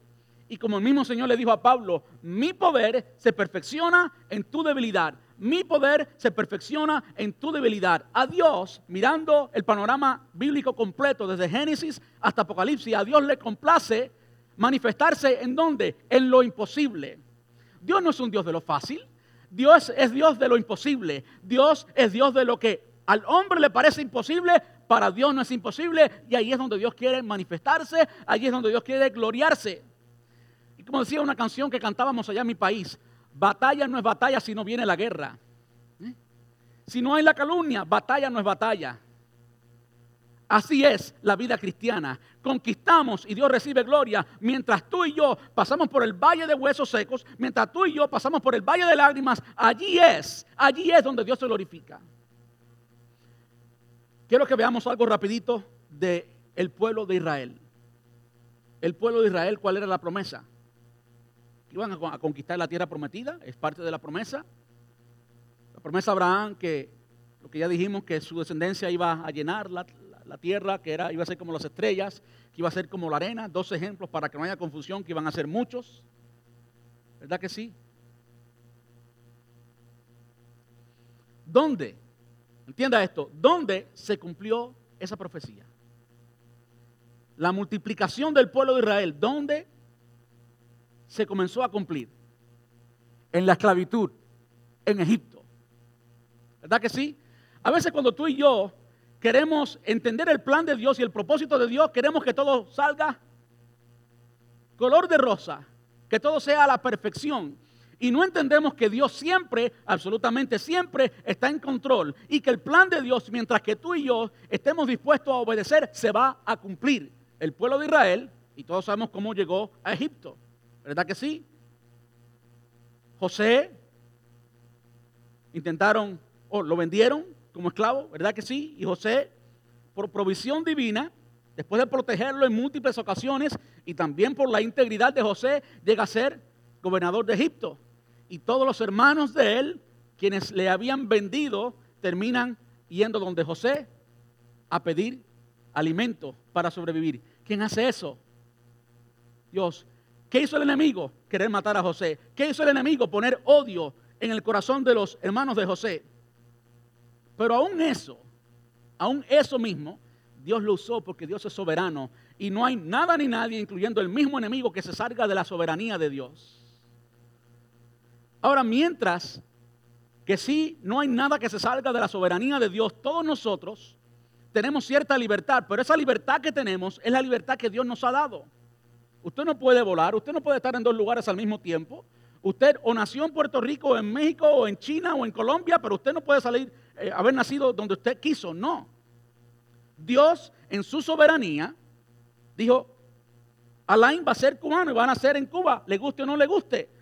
S1: Y como el mismo Señor le dijo a Pablo, mi poder se perfecciona en tu debilidad. Mi poder se perfecciona en tu debilidad. A Dios, mirando el panorama bíblico completo desde Génesis hasta Apocalipsis, a Dios le complace manifestarse en donde? En lo imposible. Dios no es un Dios de lo fácil. Dios es Dios de lo imposible. Dios es Dios de lo que al hombre le parece imposible, para Dios no es imposible. Y ahí es donde Dios quiere manifestarse, ahí es donde Dios quiere gloriarse. Y como decía una canción que cantábamos allá en mi país, batalla no es batalla si no viene la guerra. ¿Eh? Si no hay la calumnia, batalla no es batalla. Así es la vida cristiana. Conquistamos y Dios recibe gloria mientras tú y yo pasamos por el valle de huesos secos, mientras tú y yo pasamos por el valle de lágrimas. Allí es, allí es donde Dios se glorifica. Quiero que veamos algo rapidito del el pueblo de Israel. El pueblo de Israel, ¿cuál era la promesa? iban a conquistar la tierra prometida, es parte de la promesa. La promesa de Abraham que lo que ya dijimos que su descendencia iba a llenar la, la tierra, que era, iba a ser como las estrellas, que iba a ser como la arena. Dos ejemplos para que no haya confusión, que iban a ser muchos. ¿Verdad que sí? ¿Dónde? Entienda esto, ¿dónde se cumplió esa profecía? La multiplicación del pueblo de Israel, ¿dónde se comenzó a cumplir? En la esclavitud, en Egipto. ¿Verdad que sí? A veces cuando tú y yo queremos entender el plan de Dios y el propósito de Dios, queremos que todo salga color de rosa, que todo sea a la perfección. Y no entendemos que Dios siempre, absolutamente siempre, está en control y que el plan de Dios, mientras que tú y yo estemos dispuestos a obedecer, se va a cumplir. El pueblo de Israel, y todos sabemos cómo llegó a Egipto, ¿verdad que sí? José, intentaron, o lo vendieron, como esclavo, ¿verdad que sí? Y José, por provisión divina, después de protegerlo en múltiples ocasiones y también por la integridad de José, llega a ser gobernador de Egipto. Y todos los hermanos de él, quienes le habían vendido, terminan yendo donde José a pedir alimento para sobrevivir. ¿Quién hace eso? Dios. ¿Qué hizo el enemigo? Querer matar a José. ¿Qué hizo el enemigo? Poner odio en el corazón de los hermanos de José. Pero aún eso, aún eso mismo, Dios lo usó porque Dios es soberano y no hay nada ni nadie, incluyendo el mismo enemigo, que se salga de la soberanía de Dios. Ahora, mientras que sí, no hay nada que se salga de la soberanía de Dios, todos nosotros tenemos cierta libertad, pero esa libertad que tenemos es la libertad que Dios nos ha dado. Usted no puede volar, usted no puede estar en dos lugares al mismo tiempo. Usted o nació en Puerto Rico, o en México, o en China, o en Colombia, pero usted no puede salir eh, haber nacido donde usted quiso, no. Dios en su soberanía dijo, Alain va a ser cubano y va a nacer en Cuba, le guste o no le guste.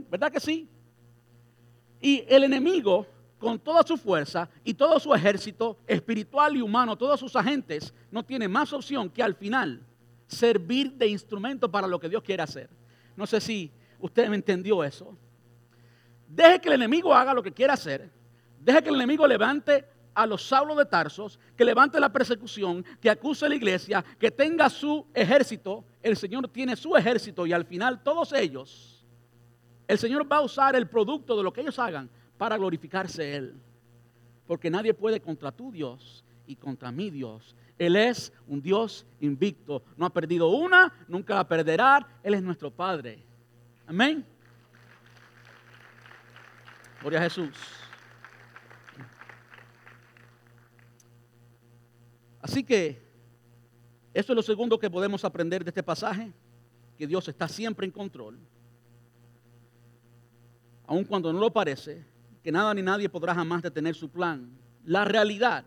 S1: ¿Verdad que sí? Y el enemigo, con toda su fuerza y todo su ejército espiritual y humano, todos sus agentes, no tiene más opción que al final servir de instrumento para lo que Dios quiere hacer. No sé si usted me entendió eso. Deje que el enemigo haga lo que quiera hacer. Deje que el enemigo levante a los Saulos de Tarsos, que levante la persecución, que acuse a la iglesia, que tenga su ejército. El Señor tiene su ejército y al final todos ellos, el Señor va a usar el producto de lo que ellos hagan para glorificarse Él. Porque nadie puede contra tu Dios y contra mi Dios. Él es un Dios invicto. No ha perdido una, nunca la perderá. Él es nuestro Padre. Amén. Gloria a Jesús. Así que eso es lo segundo que podemos aprender de este pasaje, que Dios está siempre en control. Aun cuando no lo parece, que nada ni nadie podrá jamás detener su plan. La realidad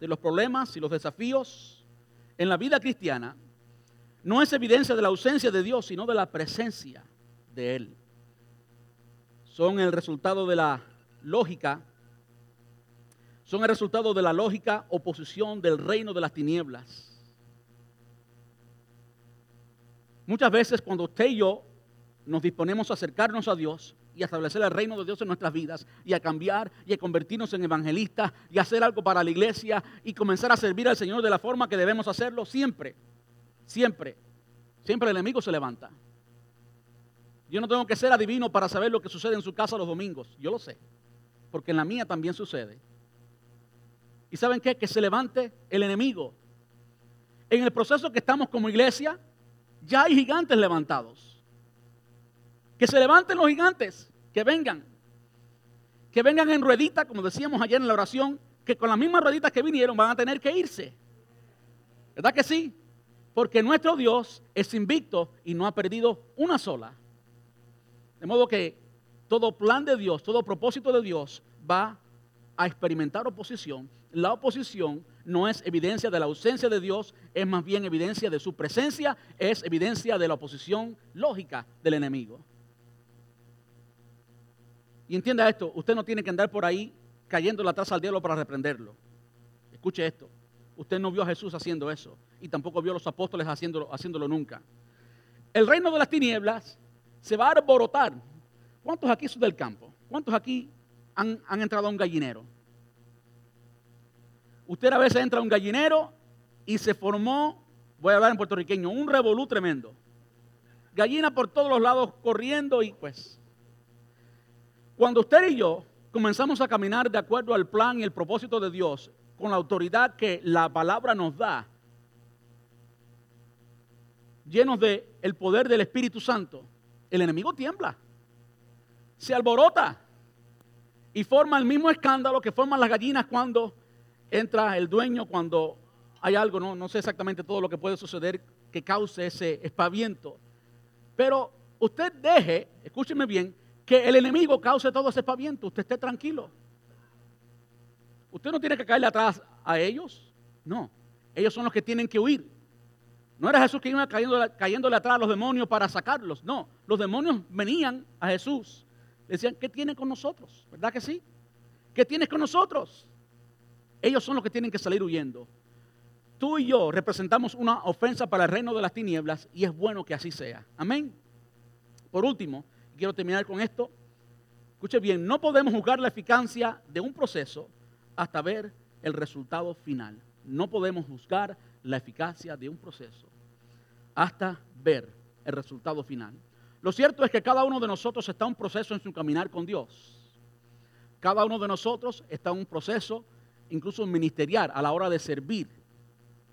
S1: de los problemas y los desafíos en la vida cristiana no es evidencia de la ausencia de Dios, sino de la presencia de Él. Son el resultado de la lógica son el resultado de la lógica oposición del reino de las tinieblas. Muchas veces cuando usted y yo nos disponemos a acercarnos a Dios y a establecer el reino de Dios en nuestras vidas y a cambiar y a convertirnos en evangelistas y hacer algo para la iglesia y comenzar a servir al Señor de la forma que debemos hacerlo, siempre, siempre, siempre el enemigo se levanta. Yo no tengo que ser adivino para saber lo que sucede en su casa los domingos, yo lo sé, porque en la mía también sucede. ¿Y saben qué? Que se levante el enemigo. En el proceso que estamos como iglesia, ya hay gigantes levantados. Que se levanten los gigantes, que vengan. Que vengan en ruedita, como decíamos ayer en la oración, que con las mismas rueditas que vinieron van a tener que irse. ¿Verdad que sí? Porque nuestro Dios es invicto y no ha perdido una sola. De modo que todo plan de Dios, todo propósito de Dios va a experimentar oposición la oposición no es evidencia de la ausencia de Dios, es más bien evidencia de su presencia, es evidencia de la oposición lógica del enemigo. Y entienda esto, usted no tiene que andar por ahí cayendo atrás al diablo para reprenderlo. Escuche esto, usted no vio a Jesús haciendo eso y tampoco vio a los apóstoles haciéndolo, haciéndolo nunca. El reino de las tinieblas se va a arborotar. ¿Cuántos aquí son del campo? ¿Cuántos aquí han, han entrado a un gallinero? Usted a veces entra a un gallinero y se formó, voy a hablar en puertorriqueño, un revolú tremendo. Gallina por todos los lados corriendo y pues. Cuando usted y yo comenzamos a caminar de acuerdo al plan y el propósito de Dios, con la autoridad que la palabra nos da, llenos de el poder del Espíritu Santo, el enemigo tiembla, se alborota y forma el mismo escándalo que forman las gallinas cuando entra el dueño cuando hay algo, no, no sé exactamente todo lo que puede suceder que cause ese espaviento. Pero usted deje, escúcheme bien, que el enemigo cause todo ese espaviento. Usted esté tranquilo. Usted no tiene que caerle atrás a ellos. No, ellos son los que tienen que huir. No era Jesús que iba cayéndole, atrás a los demonios para sacarlos. No, los demonios venían a Jesús. decían, ¿qué tiene con nosotros? ¿Verdad que sí? ¿Qué tienes con nosotros? Ellos son los que tienen que salir huyendo. Tú y yo representamos una ofensa para el reino de las tinieblas y es bueno que así sea. Amén. Por último, quiero terminar con esto. Escuche bien, no podemos juzgar la eficacia de un proceso hasta ver el resultado final. No podemos juzgar la eficacia de un proceso hasta ver el resultado final. Lo cierto es que cada uno de nosotros está en un proceso en su caminar con Dios. Cada uno de nosotros está en un proceso incluso ministerial, a la hora de servir,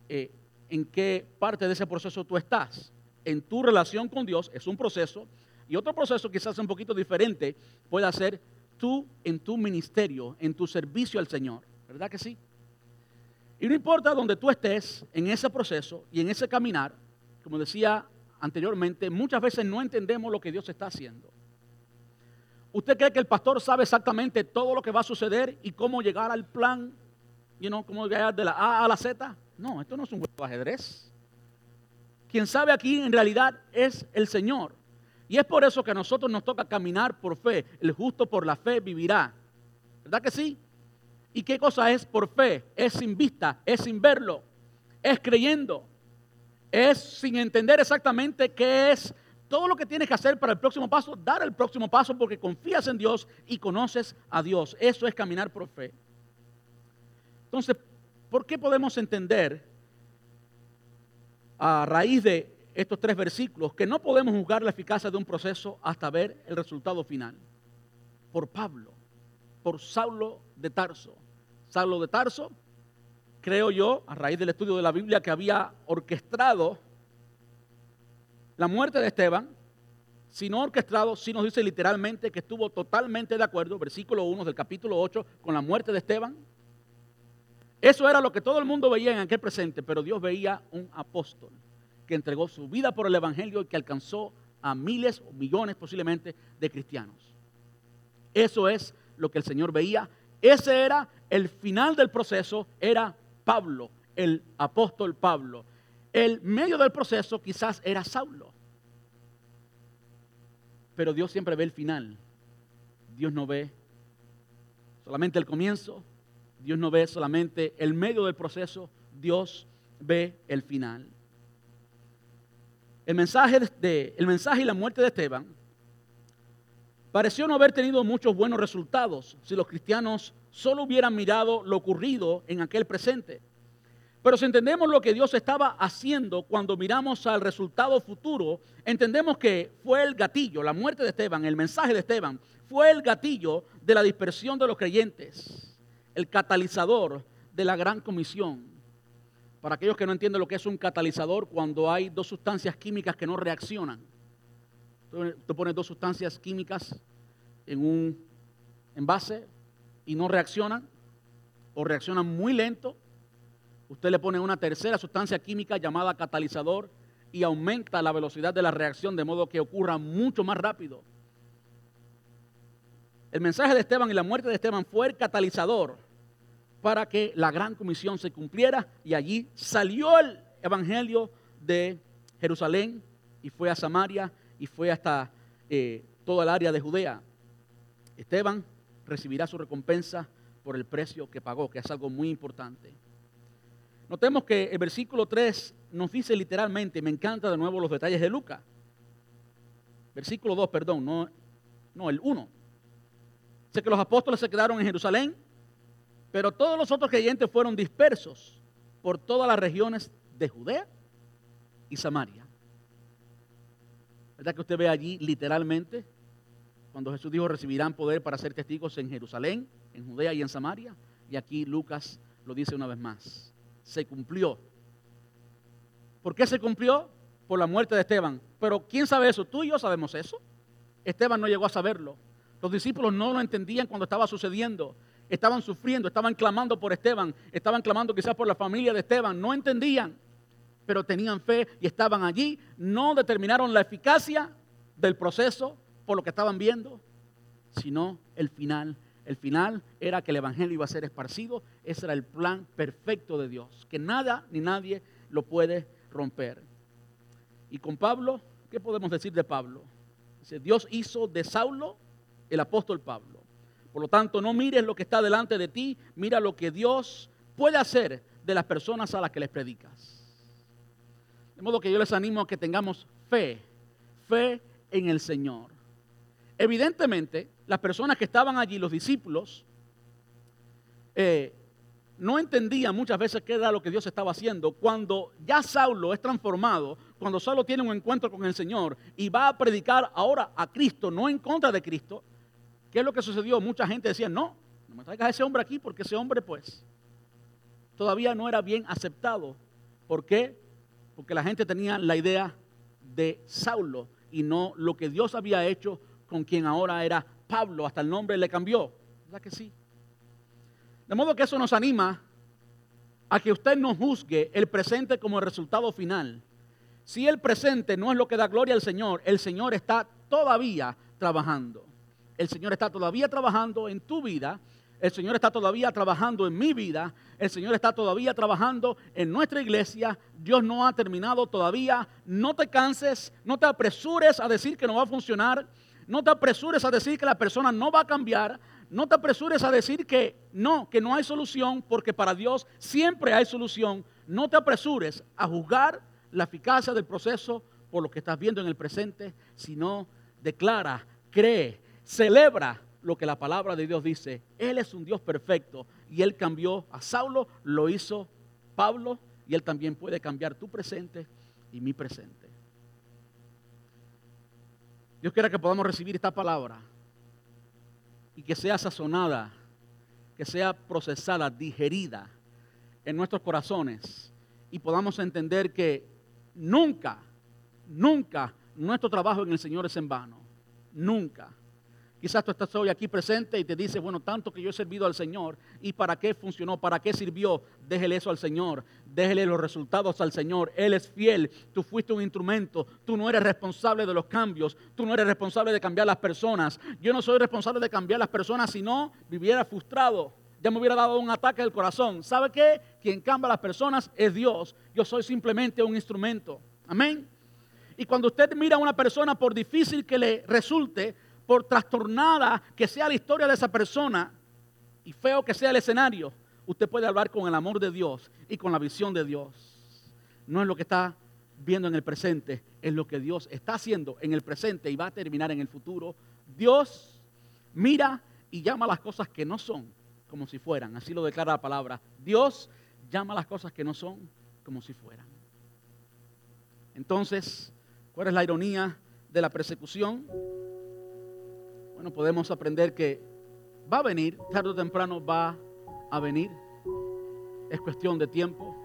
S1: eh, en qué parte de ese proceso tú estás. En tu relación con Dios es un proceso y otro proceso quizás un poquito diferente puede ser tú en tu ministerio, en tu servicio al Señor. ¿Verdad que sí? Y no importa donde tú estés en ese proceso y en ese caminar, como decía anteriormente, muchas veces no entendemos lo que Dios está haciendo. ¿Usted cree que el pastor sabe exactamente todo lo que va a suceder y cómo llegar al plan you know, como de la A a la Z. No, esto no es un juego de ajedrez. Quien sabe aquí en realidad es el Señor. Y es por eso que a nosotros nos toca caminar por fe. El justo por la fe vivirá. ¿Verdad que sí? ¿Y qué cosa es por fe? Es sin vista, es sin verlo, es creyendo, es sin entender exactamente qué es todo lo que tienes que hacer para el próximo paso, dar el próximo paso porque confías en Dios y conoces a Dios. Eso es caminar por fe. Entonces, ¿por qué podemos entender a raíz de estos tres versículos que no podemos juzgar la eficacia de un proceso hasta ver el resultado final? Por Pablo, por Saulo de Tarso. Saulo de Tarso, creo yo, a raíz del estudio de la Biblia, que había orquestado la muerte de Esteban, si no orquestado, si nos dice literalmente que estuvo totalmente de acuerdo, versículo 1 del capítulo 8, con la muerte de Esteban. Eso era lo que todo el mundo veía en aquel presente, pero Dios veía un apóstol que entregó su vida por el Evangelio y que alcanzó a miles o millones posiblemente de cristianos. Eso es lo que el Señor veía. Ese era el final del proceso, era Pablo, el apóstol Pablo el medio del proceso quizás era Saulo. Pero Dios siempre ve el final. Dios no ve solamente el comienzo. Dios no ve solamente el medio del proceso. Dios ve el final. El mensaje, de, el mensaje y la muerte de Esteban pareció no haber tenido muchos buenos resultados si los cristianos solo hubieran mirado lo ocurrido en aquel presente. Pero si entendemos lo que Dios estaba haciendo cuando miramos al resultado futuro, entendemos que fue el gatillo, la muerte de Esteban, el mensaje de Esteban, fue el gatillo de la dispersión de los creyentes, el catalizador de la gran comisión. Para aquellos que no entienden lo que es un catalizador, cuando hay dos sustancias químicas que no reaccionan. Tú pones dos sustancias químicas en un envase y no reaccionan, o reaccionan muy lento, Usted le pone una tercera sustancia química llamada catalizador y aumenta la velocidad de la reacción de modo que ocurra mucho más rápido. El mensaje de Esteban y la muerte de Esteban fue el catalizador para que la gran comisión se cumpliera y allí salió el evangelio de Jerusalén y fue a Samaria y fue hasta eh, toda el área de Judea. Esteban recibirá su recompensa por el precio que pagó, que es algo muy importante. Notemos que el versículo 3 nos dice literalmente, me encanta de nuevo los detalles de Lucas. Versículo 2, perdón, no, no el 1. Sé que los apóstoles se quedaron en Jerusalén, pero todos los otros creyentes fueron dispersos por todas las regiones de Judea y Samaria. ¿Verdad que usted ve allí literalmente cuando Jesús dijo recibirán poder para ser testigos en Jerusalén, en Judea y en Samaria? Y aquí Lucas lo dice una vez más se cumplió. ¿Por qué se cumplió? Por la muerte de Esteban. Pero ¿quién sabe eso? Tú y yo sabemos eso. Esteban no llegó a saberlo. Los discípulos no lo entendían cuando estaba sucediendo. Estaban sufriendo, estaban clamando por Esteban, estaban clamando quizás por la familia de Esteban. No entendían, pero tenían fe y estaban allí. No determinaron la eficacia del proceso por lo que estaban viendo, sino el final el final era que el Evangelio iba a ser esparcido. Ese era el plan perfecto de Dios, que nada ni nadie lo puede romper. Y con Pablo, ¿qué podemos decir de Pablo? Dice, Dios hizo de Saulo el apóstol Pablo. Por lo tanto, no mires lo que está delante de ti, mira lo que Dios puede hacer de las personas a las que les predicas. De modo que yo les animo a que tengamos fe, fe en el Señor. Evidentemente, las personas que estaban allí, los discípulos, eh, no entendían muchas veces qué era lo que Dios estaba haciendo. Cuando ya Saulo es transformado, cuando Saulo tiene un encuentro con el Señor y va a predicar ahora a Cristo, no en contra de Cristo, ¿qué es lo que sucedió? Mucha gente decía, no, no me traigas a ese hombre aquí porque ese hombre pues todavía no era bien aceptado. ¿Por qué? Porque la gente tenía la idea de Saulo y no lo que Dios había hecho con quien ahora era Pablo, hasta el nombre le cambió. ¿Verdad que sí? De modo que eso nos anima a que usted no juzgue el presente como el resultado final. Si el presente no es lo que da gloria al Señor, el Señor está todavía trabajando. El Señor está todavía trabajando en tu vida el Señor está todavía trabajando en mi vida, el Señor está todavía trabajando en nuestra iglesia, Dios no ha terminado todavía, no te canses, no te apresures a decir que no va a funcionar, no te apresures a decir que la persona no va a cambiar, no te apresures a decir que no, que no hay solución, porque para Dios siempre hay solución, no te apresures a juzgar la eficacia del proceso por lo que estás viendo en el presente, sino declara, cree, celebra lo que la palabra de Dios dice. Él es un Dios perfecto y Él cambió a Saulo, lo hizo Pablo y Él también puede cambiar tu presente y mi presente. Dios quiera que podamos recibir esta palabra y que sea sazonada, que sea procesada, digerida en nuestros corazones y podamos entender que nunca, nunca nuestro trabajo en el Señor es en vano. Nunca. Quizás tú estás hoy aquí presente y te dices, bueno, tanto que yo he servido al Señor, ¿y para qué funcionó? ¿Para qué sirvió? Déjele eso al Señor, déjele los resultados al Señor. Él es fiel, tú fuiste un instrumento, tú no eres responsable de los cambios, tú no eres responsable de cambiar las personas. Yo no soy responsable de cambiar las personas, si no viviera frustrado. Ya me hubiera dado un ataque al corazón. ¿Sabe qué? Quien cambia las personas es Dios. Yo soy simplemente un instrumento. Amén. Y cuando usted mira a una persona, por difícil que le resulte, por trastornada que sea la historia de esa persona y feo que sea el escenario, usted puede hablar con el amor de Dios y con la visión de Dios. No es lo que está viendo en el presente, es lo que Dios está haciendo en el presente y va a terminar en el futuro. Dios mira y llama las cosas que no son como si fueran. Así lo declara la palabra. Dios llama las cosas que no son como si fueran. Entonces, ¿cuál es la ironía de la persecución? Bueno, podemos aprender que va a venir, tarde o temprano va a venir. Es cuestión de tiempo.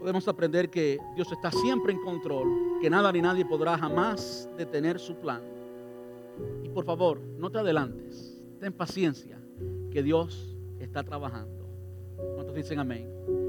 S1: Podemos aprender que Dios está siempre en control, que nada ni nadie podrá jamás detener su plan. Y por favor, no te adelantes, ten paciencia, que Dios está trabajando. ¿Cuántos dicen amén?